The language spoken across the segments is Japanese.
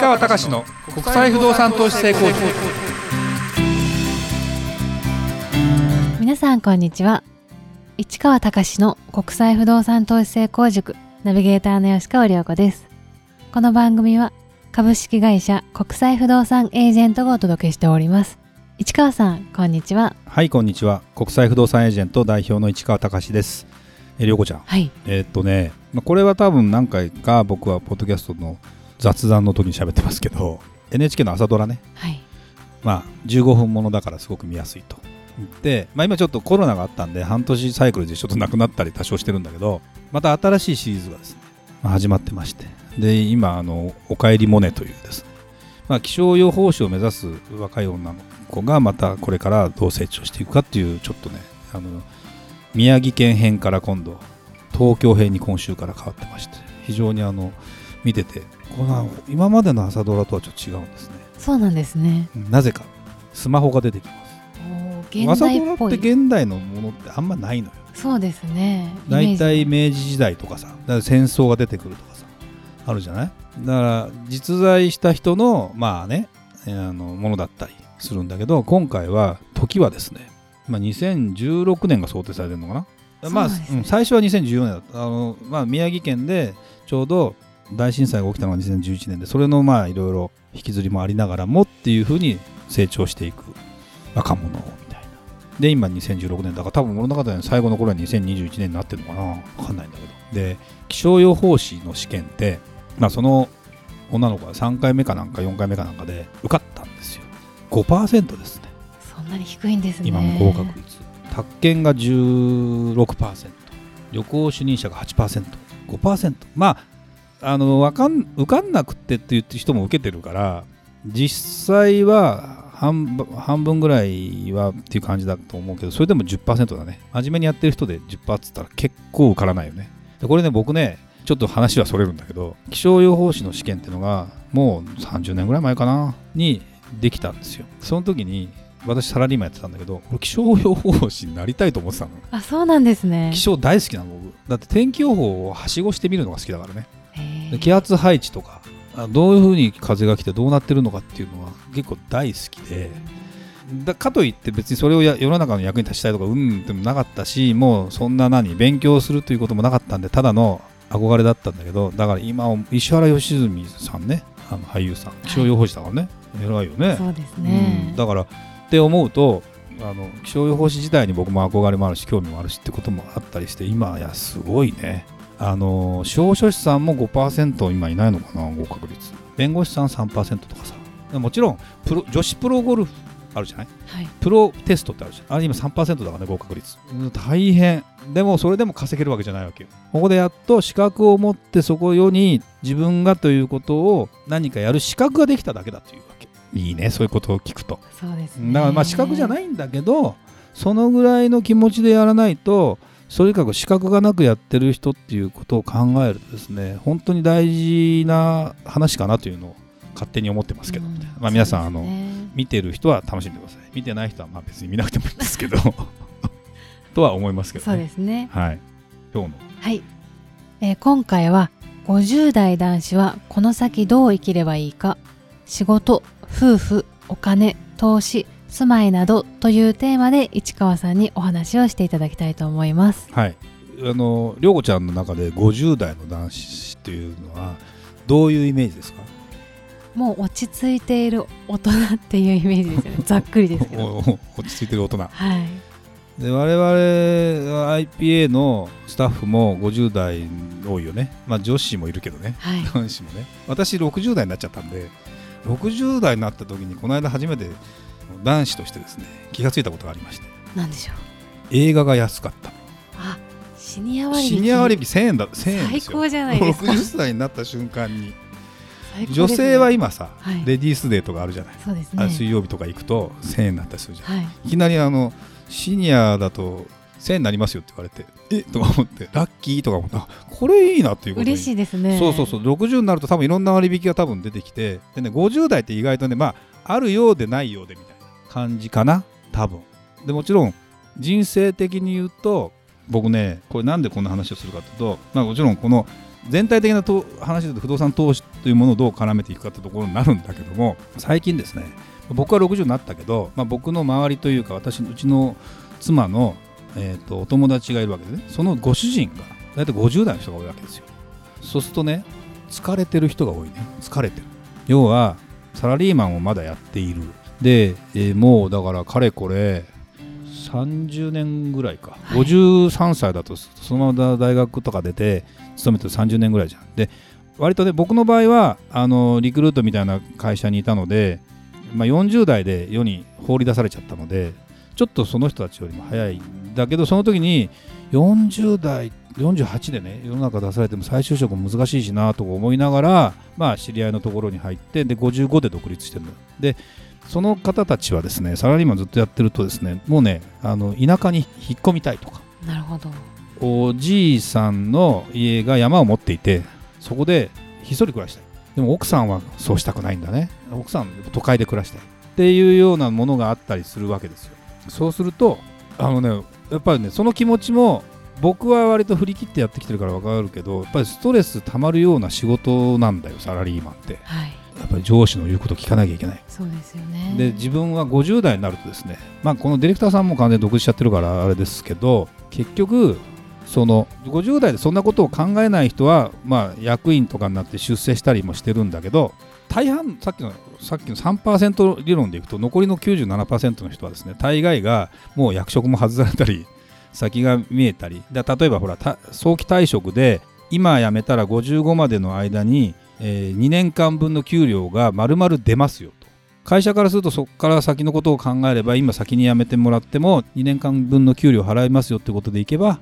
川隆の国際不動産投資成功塾。皆さんこんにちは。市川隆の国際不動産投資成功塾。ナビゲーターの吉川良子です。この番組は株式会社国際不動産エージェントがお届けしております。市川さんこんにちは。はいこんにちは。国際不動産エージェント代表の市川隆です。えりょうこちゃん。はい。えーっとねまあこれは多分何回か僕はポッドキャストの雑談の時に喋ってますけど NHK の朝ドラね。はい。まあ15分ものだからすごく見やすいと。言って、まあ、今ちょっとコロナがあったんで半年サイクルでちょっとなくなったり多少してるんだけどまた新しいシリーズがですね、まあ始まってまして。で今あの「おかえりモネ」というですね、まあ、気象予報士を目指す若い女の子がまたこれからどう成長していくかっていうちょっとねあの宮城県編から今度東京編に今週から変わってまして非常にあの見ててこの今までの朝ドラとはちょっと違うんですね。そうなんですね。なぜか。スマホが出てきます。朝代っぽい。ドラって現代のものってあんまないのよ。そうですね。大体明治時代とかさだから戦争が出てくるとかさあるじゃない？だから実在した人のまあねえーあのものだったりするんだけど今回は時はですね、まあ、2016年が想定されてるのかな？まあ、最初は2014年だった。あの、まあ、宮城県でちょうど大震災が起きたのが2011年でそれのまあいろいろ引きずりもありながらもっていうふうに成長していく若者みたいな。で今2016年だから多分物語の最後の頃は2021年になってるのかな。分かんないんだけど。で気象予報士の試験って、まあ、その女の子は3回目かなんか4回目かなんかで受かったんですよ。5%ですね。そんなに低いんですね。今の合格率。宅建が16%旅行主任者が 8%5% まああのわかん受かんなくてって言ってる人も受けてるから実際は半分半分ぐらいはっていう感じだと思うけどそれでも10%だね。真面目にやってる人で10%っつったら結構受からないよね。でこれね僕ねちょっと話はそれるんだけど気象予報士の試験っていうのがもう30年ぐらい前かなにできたんですよ。その時に私サラリーマンやってたんだけど俺気象予報士になりたいと思ってたの。あそうなんですね。気象大好きなの僕。だって天気予報をはしごしてみるのが好きだからねで気圧配置とかあどういうふうに風が来てどうなってるのかっていうのは結構大好きで。だかといって別にそれをや世の中の役に立ちたいとかうんでもなかったしもうそんな何勉強するということもなかったんでただの憧れだったんだけどだから今石原良純さんねあの俳優さん気象予報士だからね、偉いよね。そうですね。うん、だからって思うとあの気象予報士自体に僕も憧れもあるし興味もあるしってこともあったりして今やすごいねあの司法書士さんも5%今いないのかな合格率。弁護士さん3%とかさ。もちろんプロ女子プロゴルフあるじゃない？はい。プロテストってあるじゃん。あれ今3%だからね合格率。うん大変。でもそれでも稼げるわけじゃないわけよ。ここでやっと資格を持ってそこ世に自分がということを何かやる資格ができただけだというわけ。いいねそういうことを聞くと。そうですね。だからまあ資格じゃないいんだけどそのぐらいの気持ちでやらないととにかく資格がなくやってる人っていうことを考えるとですね本当に大事な話かなというのを勝手に思ってますけど、まあ皆さんあの見てる人は楽しんでください。見てない人はまあ別に見なくてもいいんですけど とは思いますけどそうねですね。はい。今日の。はい、えー今回は50代男子はこの先どう生きればいいか。仕事夫婦お金投資住まいなどというテーマで市川さんにお話をしていただきたいと思います。はい。あの涼子ちゃんの中で50代の男子っていうのはどういうイメージですか？もう落ち着いている大人っていうイメージですよね。ざっくりですけど。落ち着いてる大人。はい。で我々 IPA のスタッフも50代多いよね。まあ女子もいるけどね。はい。男子もね。私60代になっちゃったんで60代になった時にこの間初めて男子としてですね気がついたことがありまして。なんでしょう？映画が安かった。あシニア割引。シニア割引1000円だ1000円最ですよ。高じゃないですか。60歳になった瞬間に。女性は今さ、はい。レディースデーとかあるじゃない、そうですあね水曜日とか行くと1000円になったりするじゃん、はい。いきなりあのシニアだと1000円になりますよって言われてえ？とか思ってラッキーとか思ってあこれいいなっていうことに嬉しいですね。そうそうそう。60になると多分いろんな割引が多分出てきてで、ね、50代って意外とねまああるようでないようでみたいな感じかな多分。でもちろん人生的に言うと僕ねこれなんでこんな話をするかというと、まあ、もちろんこの全体的なと話だと不動産投資というものをどう絡めていくかというところになるんだけども最近ですね僕は60になったけど、まあ、僕の周りというか私うちの妻の、えーとお友達がいるわけでねそのご主人が大体50代の人が多いわけですよ。そうするとね疲れてる人が多いね。疲れてる。要はサラリーマンをまだやっている。で、えーもうだからかれこれ30年ぐらいか、はい。53歳だとそのまま大学とか出て勤めてる30年ぐらいじゃん。で割とね僕の場合はあのリクルートみたいな会社にいたので、まあ、40代で世に放り出されちゃったのでちょっとその人たちよりも早い。んだけどその時に40代48でね世の中出されても再就職も難しいしなとか思いながらまあ知り合いのところに入ってで55で独立してるのよ。でその方たちはですねサラリーマンずっとやってるとですねもうねあの田舎に引っ込みたいとかなるほど。おじいさんの家が山を持っていてそこでひっそり暮らしたい。でも奥さんはそうしたくないんだね。奥さん都会で暮らしたい。っていうようなものがあったりするわけですよ。そうするとあのねやっぱりねその気持ちも僕は割と振り切ってやってきてるから分かるけどやっぱりストレス溜まるような仕事なんだよサラリーマンって。はいやっぱり上司の言うこと聞かなきゃいけない。そうですよね。で自分は50代になるとですね、まあ、このディレクターさんも完全に独立しちゃってるからあれですけど結局その50代でそんなことを考えない人は、まあ、役員とかになって出世したりもしてるんだけど大半さっきのさっきの3%理論でいくと残りの97%の人はですね大概がもう役職も外されたり先が見えたり。だ例えばほらた早期退職で今辞めたら55までの間に、え2年間分の給料が丸々出ますよと会社からするとそこから先のことを考えれば今先に辞めてもらっても2年間分の給料払いますよってことでいけば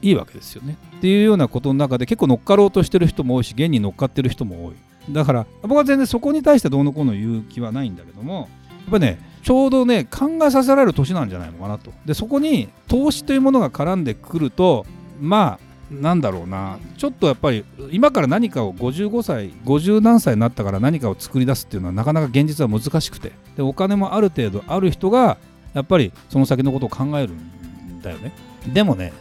いいわけですよね。っていうようなことの中で結構乗っかろうとしてる人も多いし現に乗っかってる人も多い。だから僕は全然そこに対してどうのこうの言う気はないんだけどもやっぱねちょうどね考えさせられる年なんじゃないのかなと。でそこに投資というものが絡んでくるとまあなんだろうな。ちょっとやっぱり今から何かを55歳50何歳になったから何かを作り出すっていうのはなかなか現実は難しくて。でお金もある程度ある人がやっぱりその先のことを考えるんだよね。でもね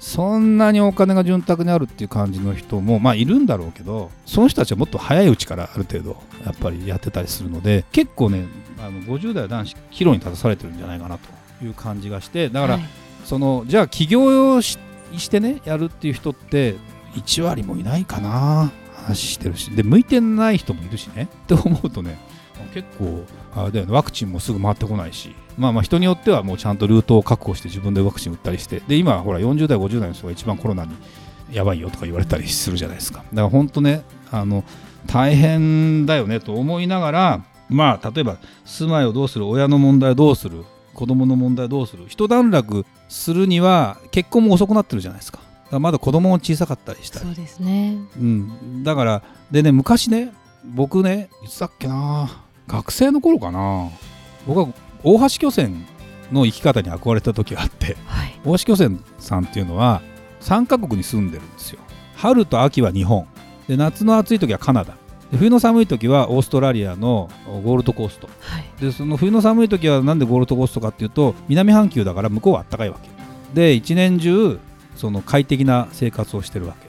そんなにお金が潤沢にあるっていう感じの人もまあいるんだろうけどその人たちはもっと早いうちからある程度やっぱりやってたりするので結構ねあの50代男子岐路に立たされてるんじゃないかなという感じがしてだから、はい。そのじゃあ起業をししてねやるっていう人って1割もいないかな話してるし。で向いてない人もいるしね。って思うとね結構あれだよねワクチンもすぐ回ってこないし。まあまあ人によってはもうちゃんとルートを確保して自分でワクチン打ったりして。で今ほら40代50代の人が一番コロナにやばいよとか言われたりするじゃないですか。だから本当ねあの大変だよねと思いながらまあ例えば住まいをどうする親の問題をどうする子供の問題をどうする？一段落するには結婚も遅くなってるじゃないですか。だからまだ子供も小さかったりしたり。そうですね。うん、だからでね昔ね僕ねいつだっけな学生の頃かな僕は大橋巨泉の生き方に憧れた時があってはい。大橋巨泉さんっていうのは3カ国に住んでるんですよ。春と秋は日本。で夏の暑い時はカナダ。で冬の寒い時はオーストラリアのゴールドコースト。はい。でその冬の寒い時はなんでゴールドコーストかっていうと南半球だから向こうは暖かいわけ。で一年中その快適な生活をしてるわけ。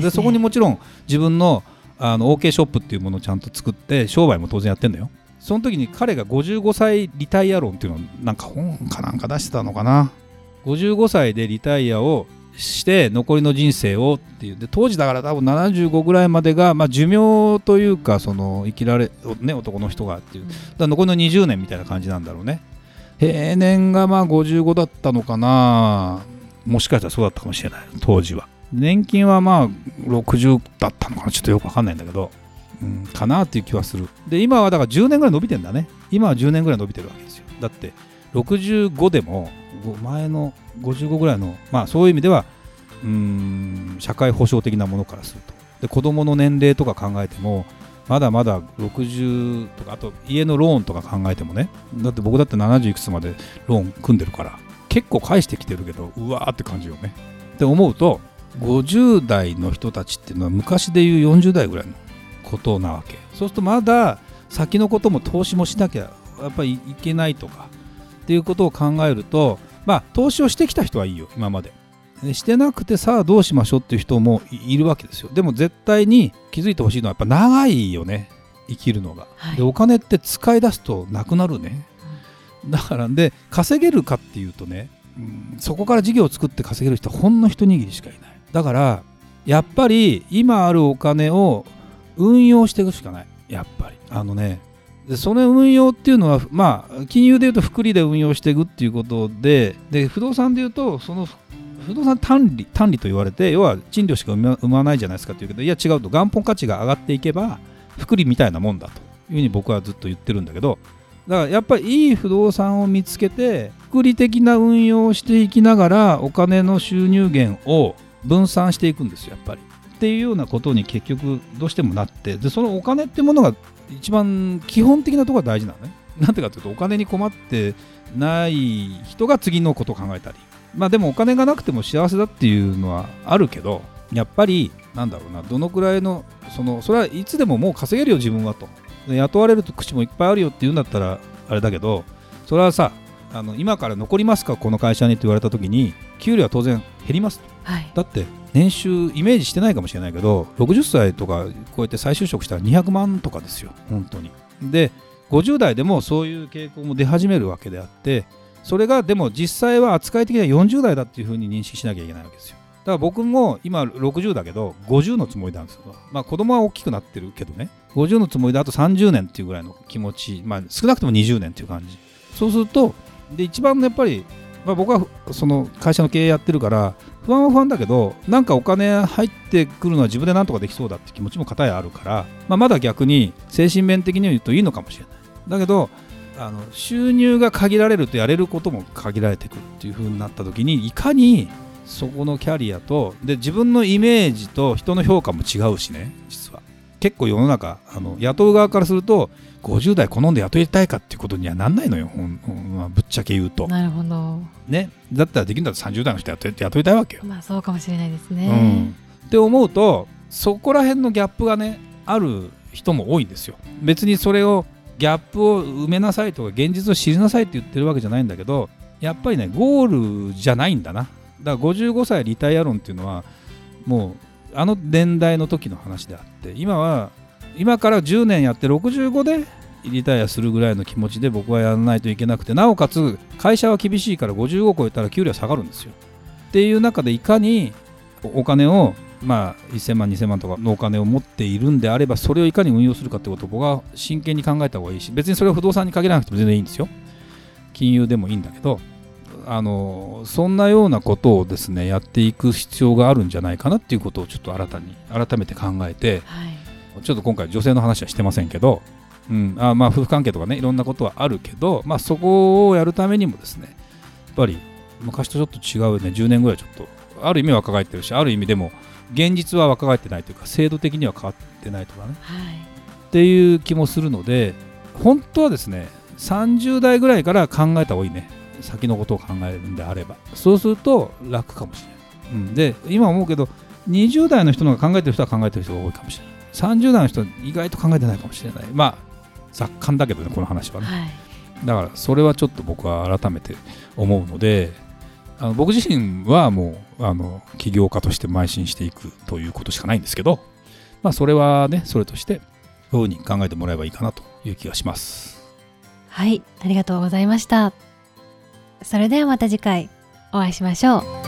でそこにもちろん自分のあの OK ショップっていうものをちゃんと作って商売も当然やってんだよ。その時に彼が55歳リタイア論っていうのをなんか本かなんか出してたのかな。55歳でリタイアをして残りの人生をっていう。で当時だから多分75ぐらいまでが、まあ、寿命というかその生きられ、ね、男の人がっていう。だ残りの20年みたいな感じなんだろうね。平年がまあ55だったのかな。もしかしたらそうだったかもしれない。当時は。年金はまあ60だったのかな。ちょっとよくわかんないんだけど、うん、かなっていう気はする。で今はだから10年ぐらい伸びてんだね。今は10年ぐらい伸びてるわけですよ。だって65でも前の55ぐらいのまあそういう意味ではうん社会保障的なものからすると。で子供の年齢とか考えてもまだまだ60とかあと家のローンとか考えてもねだって僕だって70いくつまでローン組んでるから結構返してきてるけどうわーって感じよね。って思うと50代の人たちっていうのは昔でいう40代ぐらいのことなわけ。そうするとまだ先のことも投資もしなきゃやっぱりいけないとかっていうことを考えるとまあ投資をしてきた人はいいよ今まで。でしてなくてさあどうしましょうっていう人もいいるわけですよ。でも絶対に気づいてほしいのはやっぱ長いよね生きるのが、はい。でお金って使い出すとなくなるね、だからで稼げるかっていうとね、うんそこから事業を作って稼げる人はほんの一握りしかいない。だからやっぱり今あるお金を運用していくしかない。やっぱり。あのねでその運用っていうのはまあ金融でいうと福利で運用していくっていうことでで不動産でいうとその不動産単利単利と言われて要は賃料しか生まないじゃないですかっていうけどいや違うと元本価値が上がっていけば福利みたいなもんだというふうに僕はずっと言ってるんだけどだからやっぱりいい不動産を見つけて福利的な運用をしていきながらお金の収入源を分散していくんですよやっぱり。っていうようなことに結局どうしてもなってでそのお金ってものが一番基本的なところが大事なのね。なんでかというとお金に困ってない人が次のことを考えたり。まあでもお金がなくても幸せだっていうのはあるけどやっぱりなんだろうなどのくらいのそのそれはいつでももう稼げるよ自分はと。で雇われると口もいっぱいあるよって言うんだったらあれだけどそれはさあの今から残りますかこの会社にって言われた時に給料は当然減りますと。はい。だって年収イメージしてないかもしれないけど60歳とか超えて再就職したら200万とかですよ。本当に。で50代でもそういう傾向も出始めるわけであってそれがでも実際は扱い的には40代だっていうふうに認識しなきゃいけないわけですよ。だから僕も今60だけど50のつもりなんですよ。まあ子供は大きくなってるけどね。50のつもりであと30年っていうぐらいの気持ちまあ少なくとも20年っていう感じ。そうするとで一番やっぱり、まあ、僕はその会社の経営やってるから不安は不安だけどなんかお金入ってくるのは自分でなんとかできそうだって気持ちも片やあるから、まあ、まだ逆に精神面的に言うといいのかもしれない。だけどあの収入が限られるとやれることも限られてくるっていう風になった時にいかにそこのキャリアとで自分のイメージと人の評価も違うしね実は。結構世の中あの雇う側からすると50代好んで雇いたいかっていうことにはなんないのよ、まあぶっちゃけ言うと。なるほどね、だったらできるんだったら30代の人雇い雇いたいわけよ。まあそうかもしれないですうんね、って思うとそこら辺のギャップがねある人も多いんですよ。別にそれをギャップを埋めなさいとか現実を知りなさいって言ってるわけじゃないんだけどやっぱりねゴールじゃないんだな。だから55歳リタイア論っていうのはもうあの年代の時の話であって今は今から10年やって65でリタイアするぐらいの気持ちで僕はやらないといけなくてなおかつ会社は厳しいから55を超えたら給料下がるんですよ。っていう中でいかにお金をまあ1000万2000万とかのお金を持っているんであればそれをいかに運用するかってことを僕は真剣に考えた方がいいし別にそれは不動産に限らなくても全然いいんですよ。金融でもいいんだけどあのそんなようなことをですねやっていく必要があるんじゃないかなっていうことをちょっと新たに改めて考えてはい。ちょっと今回女性の話はしてませんけど、うん、あまあ夫婦関係とかねいろんなことはあるけど、まあ、そこをやるためにもですねやっぱり昔とちょっと違うね10年ぐらいちょっとある意味若返ってるしある意味でも現実は若返ってないというか制度的には変わってないとかね。はい。っていう気もするので本当はですね30代ぐらいから考えた方がいいね先のことを考えるんであればそうすると楽かもしれない、うん、で今思うけど20代の人の方が考えてる人は考えてる人が多いかもしれない。30代の人は意外と考えてないかもしれない。まあ雑感だけどねこの話はね。はい。だからそれはちょっと僕は改めて思うのであの僕自身はもうあの起業家として邁進していくということしかないんですけど、まあ、それはねそれとしてどういうふうに考えてもらえばいいかなという気がします。はい。ありがとうございましたそれではまた次回お会いしましょう。